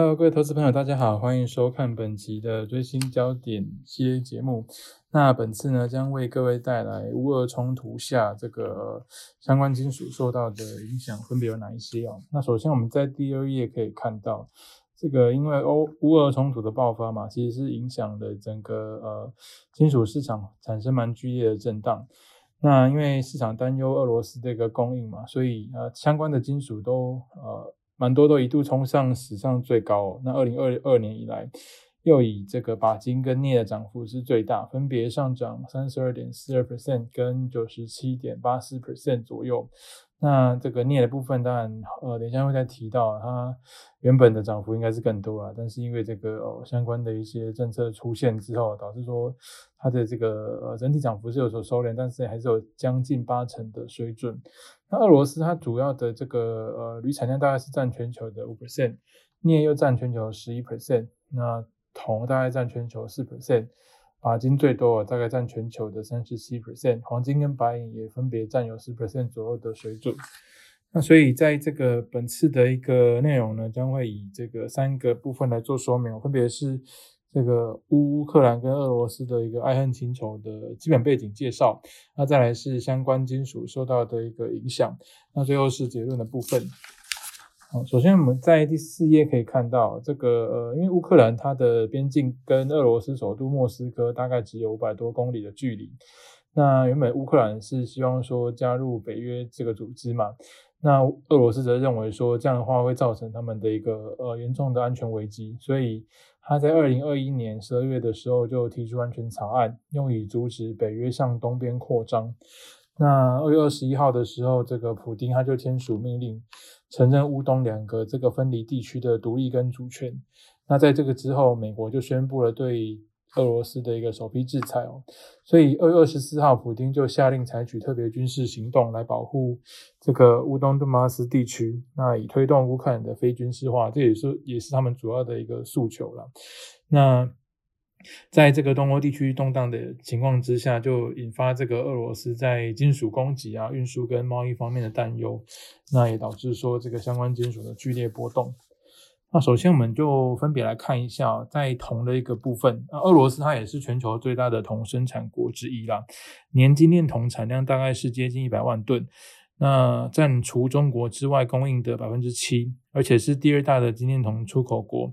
Hello，各位投资朋友，大家好，欢迎收看本期的追星焦点系列节目。那本次呢，将为各位带来乌俄冲突下这个相关金属受到的影响分别有哪一些哦？那首先我们在第二页可以看到，这个因为欧乌俄冲突的爆发嘛，其实是影响了整个呃金属市场产生蛮剧烈的震荡。那因为市场担忧俄罗斯这个供应嘛，所以呃相关的金属都呃。蛮多都一度冲上史上最高。那二零二二年以来，又以这个钯金跟镍的涨幅是最大，分别上涨三十二点四二 percent 跟九十七点八四 percent 左右。那这个镍的部分，当然，呃，等一下会再提到，它原本的涨幅应该是更多了，但是因为这个哦相关的一些政策出现之后，导致说它的这个呃整体涨幅是有所收敛，但是还是有将近八成的水准。那俄罗斯它主要的这个呃铝产量大概是占全球的五 percent，镍又占全球十一 percent，那铜大概占全球四 percent。钯金最多，大概占全球的三十七 percent，黄金跟白银也分别占有十 percent 左右的水准。那所以在这个本次的一个内容呢，将会以这个三个部分来做说明，分别是这个乌克兰跟俄罗斯的一个爱恨情仇的基本背景介绍，那再来是相关金属受到的一个影响，那最后是结论的部分。好，首先我们在第四页可以看到，这个呃，因为乌克兰它的边境跟俄罗斯首都莫斯科大概只有五百多公里的距离。那原本乌克兰是希望说加入北约这个组织嘛，那俄罗斯则认为说这样的话会造成他们的一个呃严重的安全危机，所以他在二零二一年十二月的时候就提出安全草案，用以阻止北约向东边扩张。那二月二十一号的时候，这个普丁他就签署命令。承认乌东两个这个分离地区的独立跟主权。那在这个之后，美国就宣布了对俄罗斯的一个首批制裁哦。所以二月二十四号，普京就下令采取特别军事行动来保护这个乌东顿巴斯地区，那以推动乌克兰的非军事化，这也是也是他们主要的一个诉求了。那。在这个东欧地区动荡的情况之下，就引发这个俄罗斯在金属供给啊、运输跟贸易方面的担忧，那也导致说这个相关金属的剧烈波动。那首先我们就分别来看一下，在铜的一个部分，那俄罗斯它也是全球最大的铜生产国之一啦，年精炼铜产量大概是接近一百万吨，那占除中国之外供应的百分之七，而且是第二大的精炼铜出口国。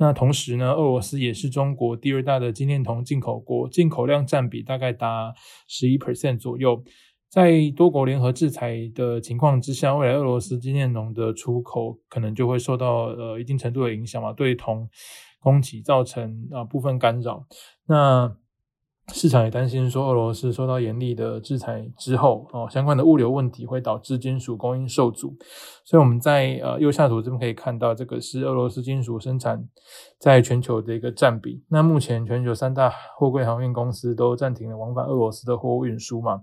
那同时呢，俄罗斯也是中国第二大的精炼铜进口国，进口量占比大概达十一 percent 左右。在多国联合制裁的情况之下，未来俄罗斯精炼铜的出口可能就会受到呃一定程度的影响嘛，对铜供给造成啊部分干扰。那市场也担心说，俄罗斯受到严厉的制裁之后，哦，相关的物流问题会导致金属供应受阻。所以我们在呃右下图这边可以看到，这个是俄罗斯金属生产在全球的一个占比。那目前全球三大货柜航运公司都暂停了往返俄罗斯的货物运输嘛。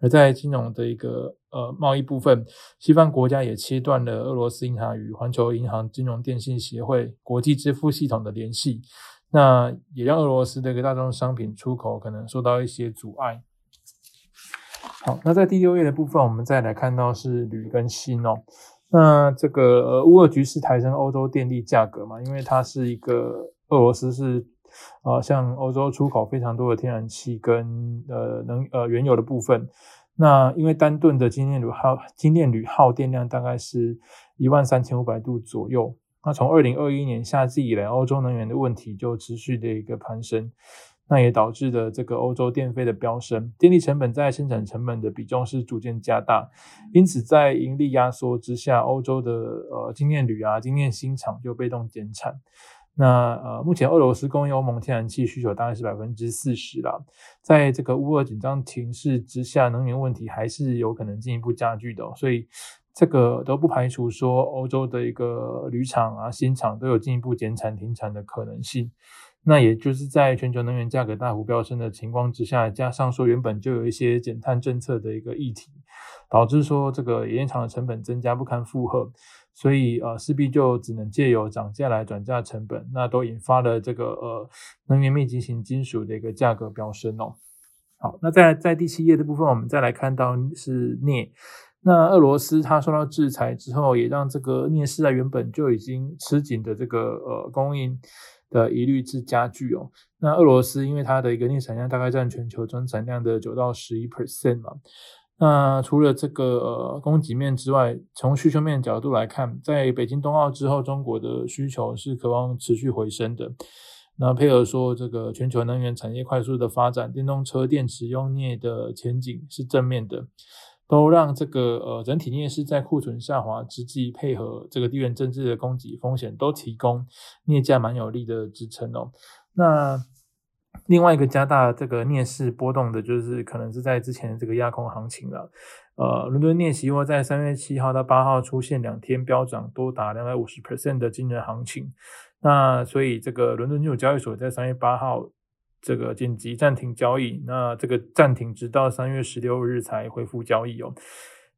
而在金融的一个呃贸易部分，西方国家也切断了俄罗斯银行与环球银行金融电信协会国际支付系统的联系。那也让俄罗斯的一个大宗商品出口可能受到一些阻碍。好，那在第六页的部分，我们再来看到是铝跟锌哦。那这个呃乌俄局势抬升欧洲电力价格嘛，因为它是一个俄罗斯是呃向欧洲出口非常多的天然气跟呃能呃原油的部分。那因为单吨的精炼铝耗精炼铝耗电量大概是一万三千五百度左右。那从二零二一年夏季以来，欧洲能源的问题就持续的一个攀升，那也导致了这个欧洲电费的飙升，电力成本在生产成本的比重是逐渐加大，因此在盈利压缩之下，欧洲的呃精炼铝啊、精炼锌厂就被动减产。那呃，目前俄罗斯供应欧盟天然气需求大概是百分之四十啦，在这个乌俄紧张情势之下，能源问题还是有可能进一步加剧的，所以。这个都不排除说欧洲的一个铝厂啊、新厂都有进一步减产停产的可能性。那也就是在全球能源价格大幅飙升的情况之下，加上说原本就有一些减碳政策的一个议题，导致说这个冶炼厂的成本增加不堪负荷，所以呃势必就只能借由涨价来转嫁成本，那都引发了这个呃能源密集型金属的一个价格飙升哦。好，那在在第七页的部分，我们再来看到是镍。那俄罗斯它受到制裁之后，也让这个镍市在原本就已经吃紧的这个呃供应的疑虑是加剧哦。那俄罗斯因为它的一个镍产量大概占全球总产量的九到十一 percent 嘛。那除了这个呃供给面之外，从需求面角度来看，在北京冬奥之后，中国的需求是渴望持续回升的。那配合说这个全球能源产业快速的发展，电动车电池用镍的前景是正面的。都让这个呃整体镍市在库存下滑之际，配合这个地缘政治的供给风险，都提供镍价蛮有力的支撑哦。那另外一个加大这个镍市波动的，就是可能是在之前这个压空行情了。呃，伦敦镍期货在三月七号到八号出现两天飙涨多达两百五十 percent 的惊人行情。那所以这个伦敦金属交易所在三月八号。这个紧急暂停交易，那这个暂停直到三月十六日才恢复交易哦。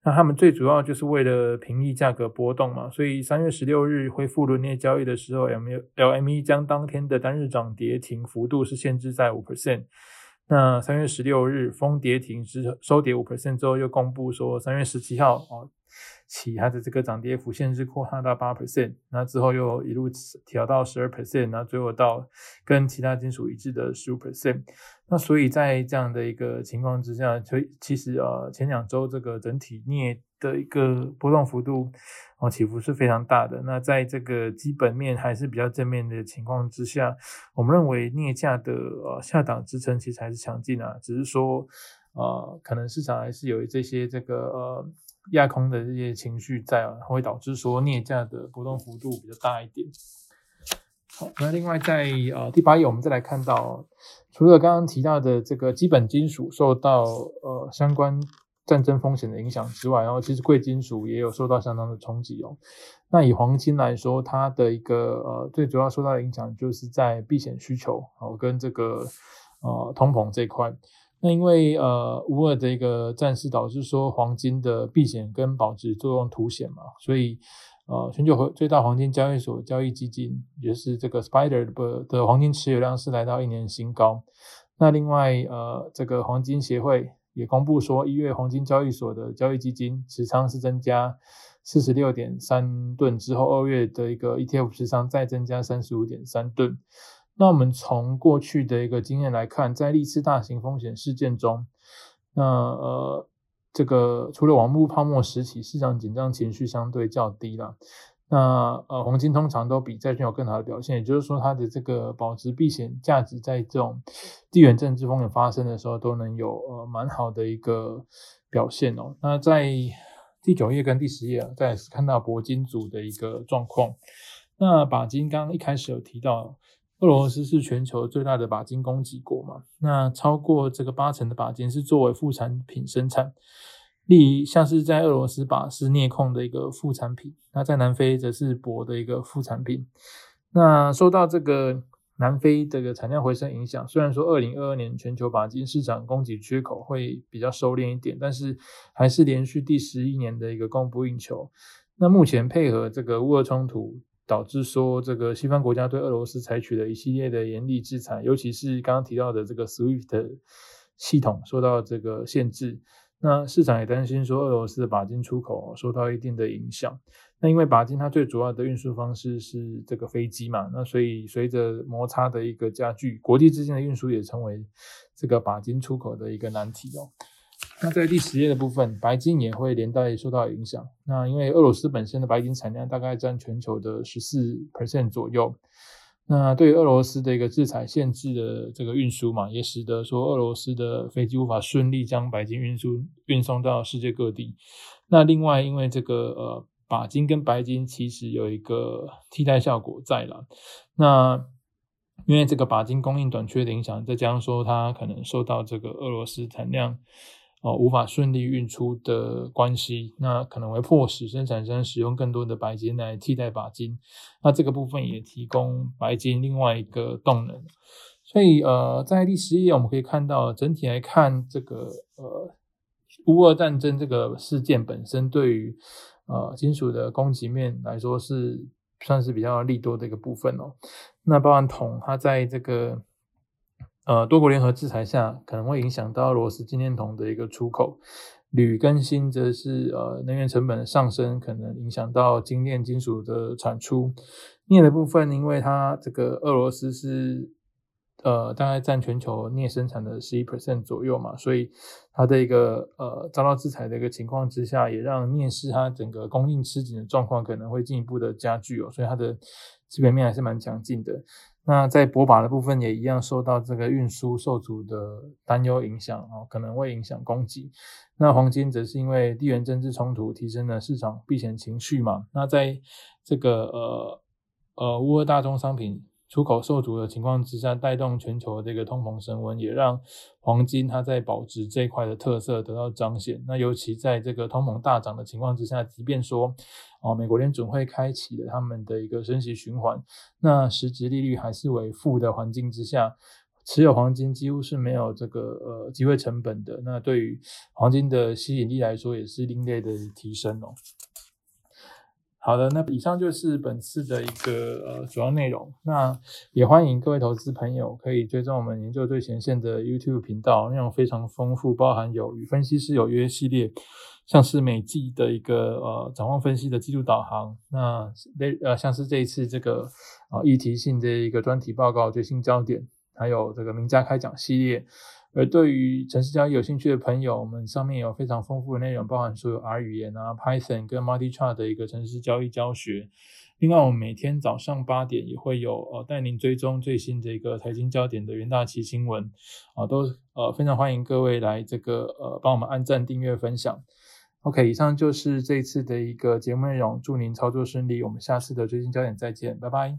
那他们最主要就是为了平抑价格波动嘛，所以三月十六日恢复轮列交易的时候，M LME 将当天的单日涨跌停幅度是限制在五 percent。那三月十六日封跌停之收跌五 percent 之后，又公布说三月十七号哦。起它的这个涨跌幅限制扩大到八 percent，那之后又一路调到十二 percent，那最后到跟其他金属一致的十五 percent。那所以在这样的一个情况之下，所以其实呃前两周这个整体镍的一个波动幅度哦起伏是非常大的。那在这个基本面还是比较正面的情况之下，我们认为镍价的呃下档支撑其实还是强劲啊，只是说呃可能市场还是有这些这个呃。压空的这些情绪在啊，会导致说镍价的波动幅度比较大一点。好，那另外在呃第八页，我们再来看到，除了刚刚提到的这个基本金属受到呃相关战争风险的影响之外，然后其实贵金属也有受到相当的冲击哦。那以黄金来说，它的一个呃最主要受到的影响就是在避险需求哦跟这个呃通膨这块。那因为呃无尔的一个战事导致说黄金的避险跟保值作用凸显嘛，所以呃全球最大黄金交易所交易基金也是这个 Spider 的的黄金持有量是来到一年新高。那另外呃这个黄金协会也公布说一月黄金交易所的交易基金持仓是增加四十六点三吨之后，二月的一个 ETF 持仓再增加三十五点三吨。那我们从过去的一个经验来看，在历次大型风险事件中，那呃，这个除了网络泡沫时期，市场紧张情绪相对较低了。那呃，黄金通常都比债券有更好的表现，也就是说，它的这个保值避险价值，在这种地缘政治风险发生的时候，都能有呃蛮好的一个表现哦。那在第九页跟第十页啊，再看到铂金组的一个状况。那钯金刚刚一开始有提到。俄罗斯是全球最大的钯金供给国嘛？那超过这个八成的钯金是作为副产品生产，例如像是在俄罗斯把是镍矿的一个副产品，那在南非则是铂的一个副产品。那受到这个南非这个产量回升影响，虽然说二零二二年全球钯金市场供给缺口会比较收敛一点，但是还是连续第十一年的一个供不应求。那目前配合这个乌俄冲突。导致说这个西方国家对俄罗斯采取了一系列的严厉制裁，尤其是刚刚提到的这个 SWIFT 系统受到这个限制。那市场也担心说俄罗斯的钯金出口受到一定的影响。那因为钯金它最主要的运输方式是这个飞机嘛，那所以随着摩擦的一个加剧，国际之间的运输也成为这个钯金出口的一个难题哦。那在第十页的部分，白金也会连带受到影响。那因为俄罗斯本身的白金产量大概占全球的十四 percent 左右。那对俄罗斯的一个制裁限制的这个运输嘛，也使得说俄罗斯的飞机无法顺利将白金运输运送到世界各地。那另外，因为这个呃，钯金跟白金其实有一个替代效果在了。那因为这个钯金供应短缺的影响，再加上说它可能受到这个俄罗斯产量。哦，无法顺利运出的关系，那可能会迫使生产商使用更多的白金来替代钯金，那这个部分也提供白金另外一个动能。所以，呃，在第十页我们可以看到，整体来看，这个呃乌俄战争这个事件本身对于呃金属的供给面来说是算是比较利多的一个部分哦。那包含铜，它在这个呃，多国联合制裁下可能会影响到俄罗斯精炼铜的一个出口。铝跟锌则是呃能源成本的上升，可能影响到精炼金属的产出。镍的部分，因为它这个俄罗斯是呃大概占全球镍生产的十一 percent 左右嘛，所以它的一个呃遭到制裁的一个情况之下，也让镍市它整个供应吃紧的状况可能会进一步的加剧哦，所以它的基本面还是蛮强劲的。那在博把的部分也一样受到这个运输受阻的担忧影响啊，可能会影响供给。那黄金则是因为地缘政治冲突提升了市场避险情绪嘛。那在这个呃呃乌俄大宗商品出口受阻的情况之下，带动全球这个通膨升温，也让黄金它在保值这一块的特色得到彰显。那尤其在这个通膨大涨的情况之下，即便说哦，美国联准会开启了他们的一个升息循环，那实质利率还是为负的环境之下，持有黄金几乎是没有这个呃机会成本的。那对于黄金的吸引力来说，也是另类的提升哦。好的，那以上就是本次的一个呃主要内容。那也欢迎各位投资朋友可以追踪我们研究最前线的 YouTube 频道，内容非常丰富，包含有与分析师有约系列。像是每季的一个呃展望分析的季度导航，那类呃像是这一次这个啊议题性的一个专题报告最新焦点，还有这个名家开讲系列。而对于城市交易有兴趣的朋友，我们上面有非常丰富的内容，包含所有 R 语言啊、Python 跟 Multi Chart 的一个城市交易教学。另外，我们每天早上八点也会有呃带您追踪最新的一个财经焦点的元大旗新闻啊，都呃非常欢迎各位来这个呃帮我们按赞、订阅、分享。ok 以上就是这次的一个节目内容祝您操作顺利我们下次的最新焦点再见拜拜。